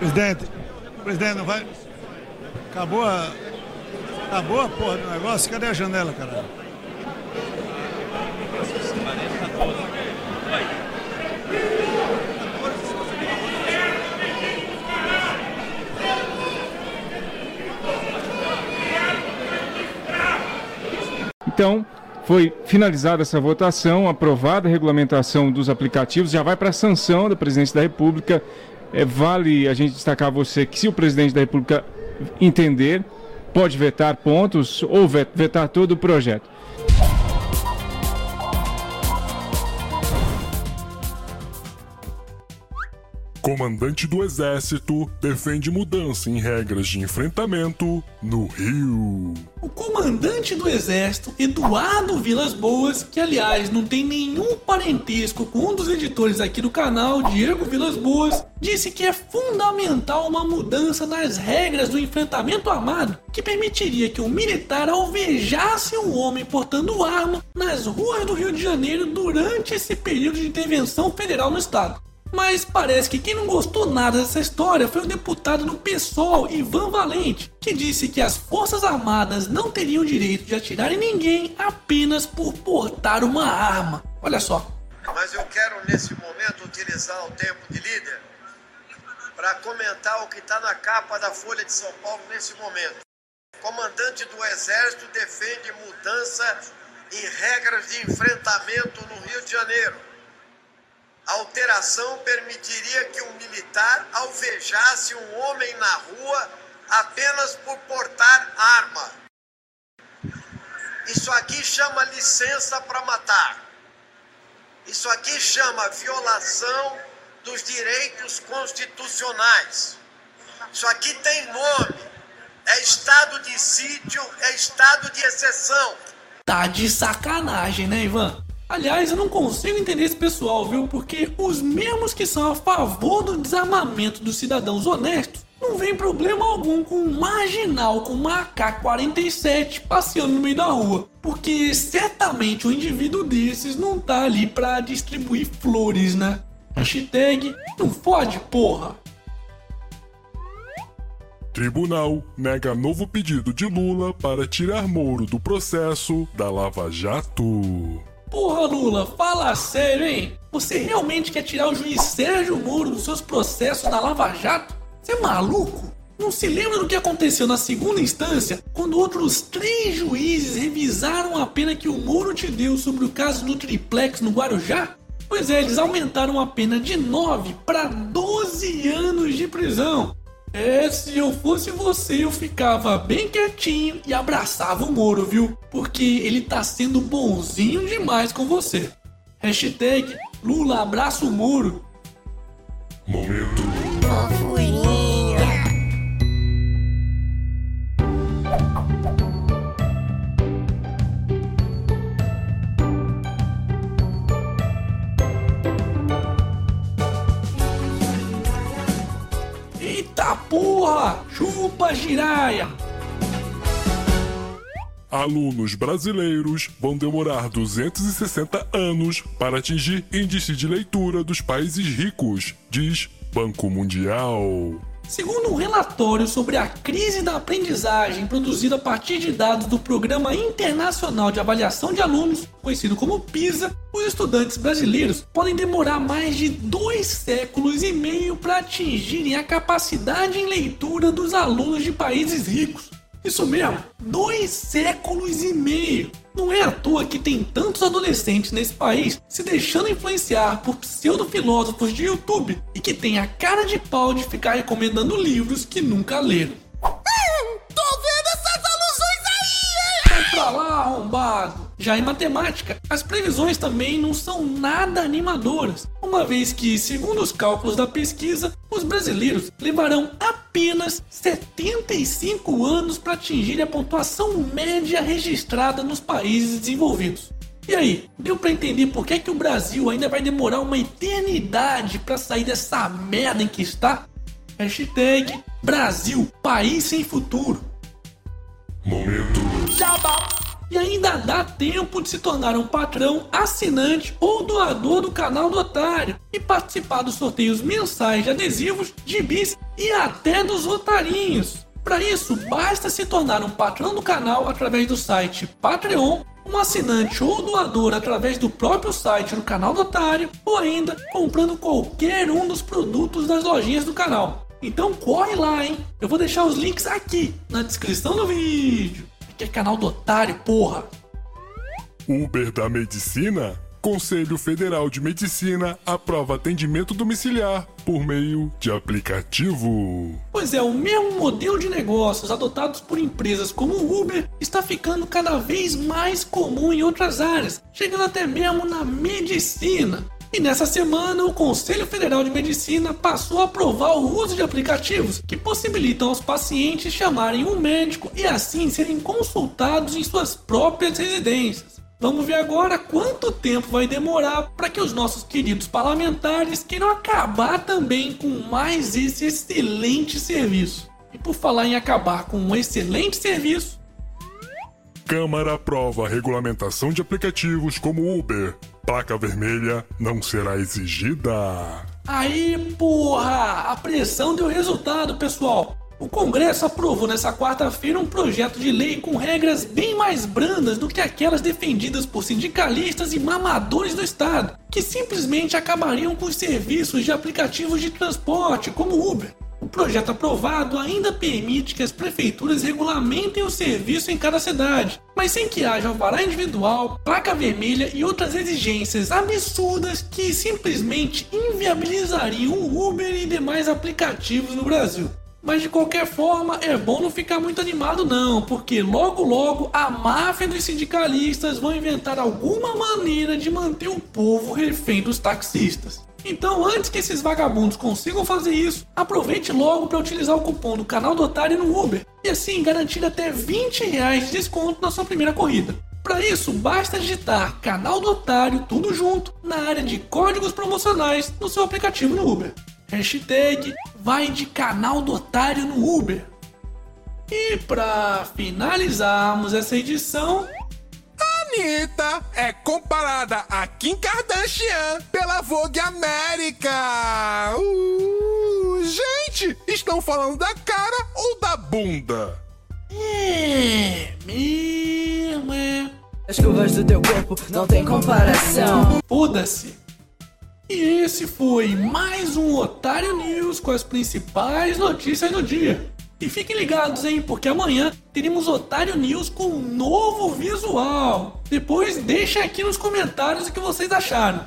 Presidente, presidente, não vai. Acabou a. Acabou a porra do negócio? Cadê a janela, caralho? Então, foi finalizada essa votação, aprovada a regulamentação dos aplicativos, já vai para a sanção da Presidência da República. É, vale a gente destacar a você que se o Presidente da República entender, pode vetar pontos ou vetar todo o projeto. Comandante do Exército defende mudança em regras de enfrentamento no Rio. O comandante do Exército, Eduardo Vilas Boas, que aliás não tem nenhum parentesco com um dos editores aqui do canal, Diego Vilas Boas, disse que é fundamental uma mudança nas regras do enfrentamento armado que permitiria que um militar alvejasse um homem portando arma nas ruas do Rio de Janeiro durante esse período de intervenção federal no estado. Mas parece que quem não gostou nada dessa história foi o deputado do PSOL, Ivan Valente, que disse que as Forças Armadas não teriam direito de atirar em ninguém apenas por portar uma arma. Olha só. Mas eu quero nesse momento utilizar o tempo de líder para comentar o que está na capa da Folha de São Paulo nesse momento. Comandante do Exército defende mudança em regras de enfrentamento no Rio de Janeiro a alteração permitiria que um militar alvejasse um homem na rua apenas por portar arma. Isso aqui chama licença para matar. Isso aqui chama violação dos direitos constitucionais. Isso aqui tem nome. É estado de sítio, é estado de exceção. Tá de sacanagem, né, Ivan? Aliás, eu não consigo entender esse pessoal, viu? Porque os mesmos que são a favor do desarmamento dos cidadãos honestos não vem problema algum com um marginal com uma AK-47 passeando no meio da rua. Porque certamente um indivíduo desses não tá ali pra distribuir flores, né? Hashtag não fode, porra! Tribunal nega novo pedido de Lula para tirar Moro do processo da Lava Jato. Porra, Lula, fala sério, hein? Você realmente quer tirar o juiz Sérgio Moro dos seus processos na Lava Jato? Você é maluco? Não se lembra do que aconteceu na segunda instância, quando outros três juízes revisaram a pena que o Moro te deu sobre o caso do triplex no Guarujá? Pois é, eles aumentaram a pena de 9 para 12 anos de prisão. É, se eu fosse você, eu ficava bem quietinho e abraçava o Moro, viu? Porque ele tá sendo bonzinho demais com você. Hashtag Lula abraça o Moro. Momento. Chupa giraia! Alunos brasileiros vão demorar 260 anos para atingir índice de leitura dos países ricos, diz Banco Mundial. Segundo um relatório sobre a crise da aprendizagem produzido a partir de dados do Programa Internacional de Avaliação de Alunos, conhecido como PISA, os estudantes brasileiros podem demorar mais de dois séculos e meio para atingirem a capacidade em leitura dos alunos de países ricos. Isso mesmo, dois séculos e meio. Não é à toa que tem tantos adolescentes nesse país se deixando influenciar por pseudo-filósofos de YouTube e que tem a cara de pau de ficar recomendando livros que nunca leram. Arrombado! Já em matemática, as previsões também não são nada animadoras, uma vez que, segundo os cálculos da pesquisa, os brasileiros levarão apenas 75 anos para atingir a pontuação média registrada nos países desenvolvidos. E aí, deu para entender por que, que o Brasil ainda vai demorar uma eternidade para sair dessa merda em que está? Hashtag Brasil, país sem futuro. Momento. Jabá. E ainda dá tempo de se tornar um patrão, assinante ou doador do canal do Otário e participar dos sorteios mensais de adesivos, gibis e até dos otarinhos. Para isso, basta se tornar um patrão do canal através do site Patreon, um assinante ou doador através do próprio site do canal do Otário, ou ainda comprando qualquer um dos produtos das lojinhas do canal. Então corre lá, hein? Eu vou deixar os links aqui na descrição do vídeo. Aqui é canal do Otário, porra! Uber da Medicina? Conselho Federal de Medicina aprova atendimento domiciliar por meio de aplicativo. Pois é, o mesmo modelo de negócios adotados por empresas como o Uber está ficando cada vez mais comum em outras áreas, chegando até mesmo na medicina. E nessa semana, o Conselho Federal de Medicina passou a aprovar o uso de aplicativos que possibilitam aos pacientes chamarem um médico e assim serem consultados em suas próprias residências. Vamos ver agora quanto tempo vai demorar para que os nossos queridos parlamentares queiram acabar também com mais esse excelente serviço. E por falar em acabar com um excelente serviço, Câmara aprova a regulamentação de aplicativos como Uber. Placa vermelha não será exigida. Aí, porra! A pressão deu resultado, pessoal. O Congresso aprovou nessa quarta-feira um projeto de lei com regras bem mais brandas do que aquelas defendidas por sindicalistas e mamadores do Estado, que simplesmente acabariam com os serviços de aplicativos de transporte, como Uber. O projeto aprovado ainda permite que as prefeituras regulamentem o serviço em cada cidade, mas sem que haja alvará individual, placa vermelha e outras exigências absurdas que simplesmente inviabilizariam o Uber e demais aplicativos no Brasil. Mas de qualquer forma, é bom não ficar muito animado não, porque logo logo a máfia dos sindicalistas vão inventar alguma maneira de manter o povo refém dos taxistas. Então, antes que esses vagabundos consigam fazer isso, aproveite logo para utilizar o cupom do canal do Otário no Uber e assim garantir até 20 reais de desconto na sua primeira corrida. Para isso, basta digitar canal do Otário tudo junto na área de códigos promocionais no seu aplicativo no Uber. Hashtag vai de canal do Otário no Uber. E para finalizarmos essa edição, Anitta é comparada a Kim Kardashian pela Vogue América. Uh, gente, estão falando da cara ou da bunda? é mesmo é. As curvas do teu corpo não tem comparação. Foda-se. E esse foi mais um Otário News com as principais notícias do dia. E fiquem ligados, hein, porque amanhã teremos Otário News com um novo visual. Depois deixem aqui nos comentários o que vocês acharam.